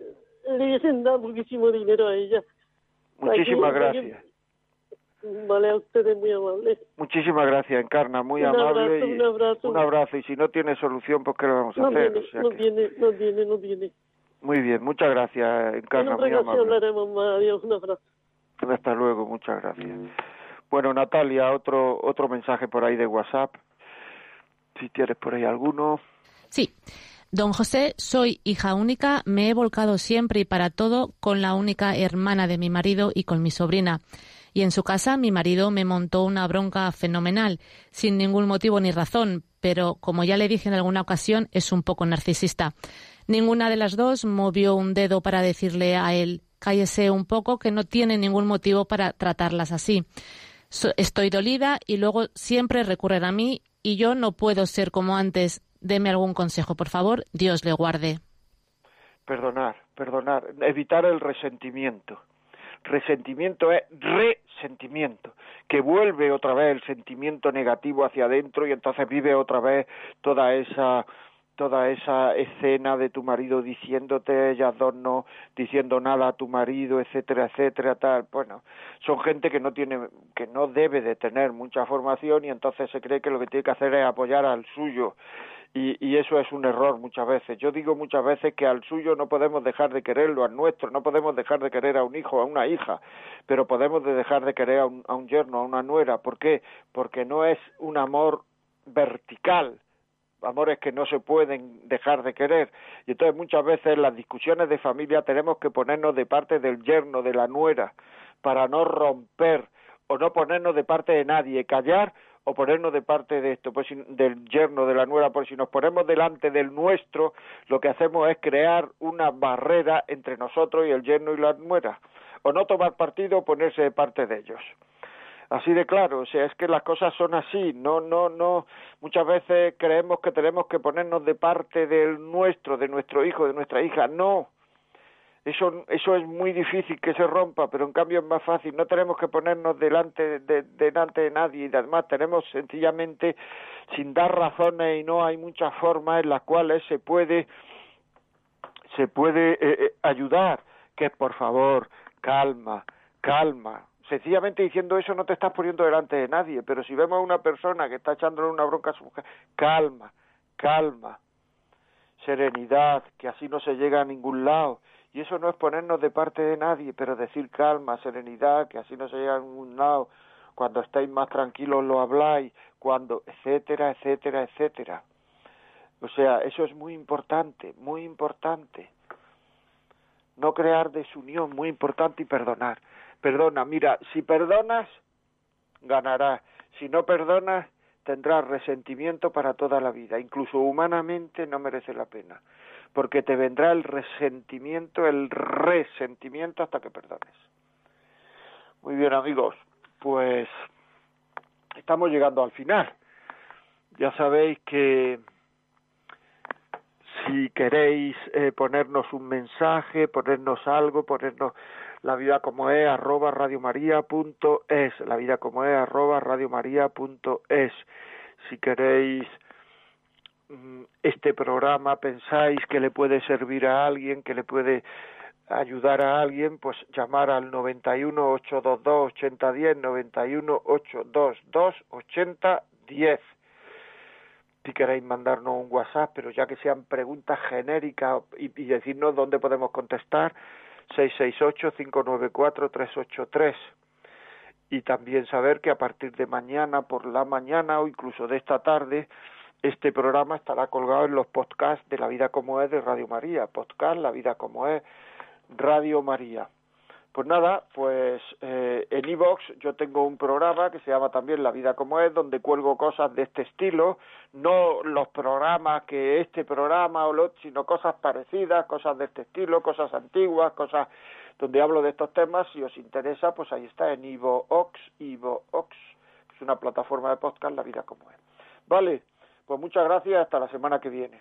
Le hubiesen dado muchísimo dinero a ella. Muchísimas gracias. Vale, a ustedes muy amables. Muchísimas gracias, Encarna, muy Un amable. abrazo, y, un abrazo. un abrazo. Y si no tiene solución, pues ¿qué le vamos a No hacer? tiene, O sea no que- tiene, no tiene, no tiene. Muy bien, muchas gracias, En Encarna, otra muy ocasión amable. hablaremos más. Adiós, un abrazo. Hasta luego, muchas gracias. Bueno, Natalia, otro otro mensaje por ahí de WhatsApp. Si tienes por ahí alguno. Sí. Don José, soy hija única, me he volcado siempre y para todo con la única hermana de mi marido y con mi sobrina. Y en su casa mi marido me montó una bronca fenomenal, sin ningún motivo ni razón, pero como ya le dije en alguna ocasión, es un poco narcisista. Ninguna de las dos movió un dedo para decirle a él cállese un poco, que no tiene ningún motivo para tratarlas así. estoy dolida y luego siempre recurren a mí y yo no puedo ser como antes. Deme algún consejo, por favor. Dios le guarde. Perdonar, perdonar, evitar el resentimiento. Resentimiento es resentimiento, que vuelve otra vez el sentimiento negativo hacia adentro y entonces vive otra vez toda esa toda esa escena de tu marido diciéndote ellas dos no diciendo nada a tu marido etcétera etcétera tal. Bueno son gente que no tiene que no debe de tener mucha formación y entonces se cree que lo que tiene que hacer es apoyar al suyo y, y eso es un error muchas veces. Yo digo muchas veces que al suyo no podemos dejar de quererlo, al nuestro no podemos dejar de querer a un hijo, a una hija, pero podemos de dejar de querer a un, a un yerno, a una nuera. ¿Por qué? Porque no es un amor vertical, amores que no se pueden dejar de querer. Y entonces muchas veces en las discusiones de familia tenemos que ponernos de parte del yerno, de la nuera, para no romper o no ponernos de parte de nadie, callar o ponernos de parte de esto, pues del yerno, de la nuera, porque si nos ponemos delante del nuestro, lo que hacemos es crear una barrera entre nosotros y el yerno y la nuera, o no tomar partido o ponerse de parte de ellos. Así de claro, o sea, es que las cosas son así, no, no, no, muchas veces creemos que tenemos que ponernos de parte del nuestro, de nuestro hijo, de nuestra hija, no, eso, eso es muy difícil que se rompa, pero en cambio es más fácil, no tenemos que ponernos delante de, delante de nadie. Y además tenemos sencillamente, sin dar razones y no hay muchas formas en las cuales se puede, se puede eh, eh, ayudar, que por favor, calma, calma, sencillamente diciendo eso no te estás poniendo delante de nadie, pero si vemos a una persona que está echándole una bronca a su mujer, calma, calma, serenidad, que así no se llega a ningún lado. Y eso no es ponernos de parte de nadie, pero decir calma, serenidad, que así no se llega a ningún lado. Cuando estáis más tranquilos lo habláis, cuando, etcétera, etcétera, etcétera. O sea, eso es muy importante, muy importante. No crear desunión, muy importante y perdonar perdona. Mira, si perdonas, ganarás. Si no perdonas, tendrás resentimiento para toda la vida. Incluso humanamente no merece la pena. Porque te vendrá el resentimiento, el resentimiento hasta que perdones. Muy bien, amigos. Pues estamos llegando al final. Ya sabéis que si queréis eh, ponernos un mensaje, ponernos algo, ponernos la vida como es arroba radiomaria.es, la vida como es arroba radiomaria.es. Si queréis este programa, pensáis que le puede servir a alguien, que le puede ayudar a alguien, pues llamar al 91 822 8010, 91 822 8010. Si queréis mandarnos un WhatsApp, pero ya que sean preguntas genéricas y, y decirnos dónde podemos contestar, 668-594-383. Y también saber que a partir de mañana por la mañana o incluso de esta tarde, este programa estará colgado en los podcasts de La Vida como es de Radio María. Podcast La Vida como es Radio María. Pues nada, pues eh, en iVox yo tengo un programa que se llama también La vida como es, donde cuelgo cosas de este estilo, no los programas que este programa o lo, sino cosas parecidas, cosas de este estilo, cosas antiguas, cosas donde hablo de estos temas. Si os interesa, pues ahí está en iVox, iVox, es una plataforma de podcast La vida como es. Vale, pues muchas gracias, hasta la semana que viene.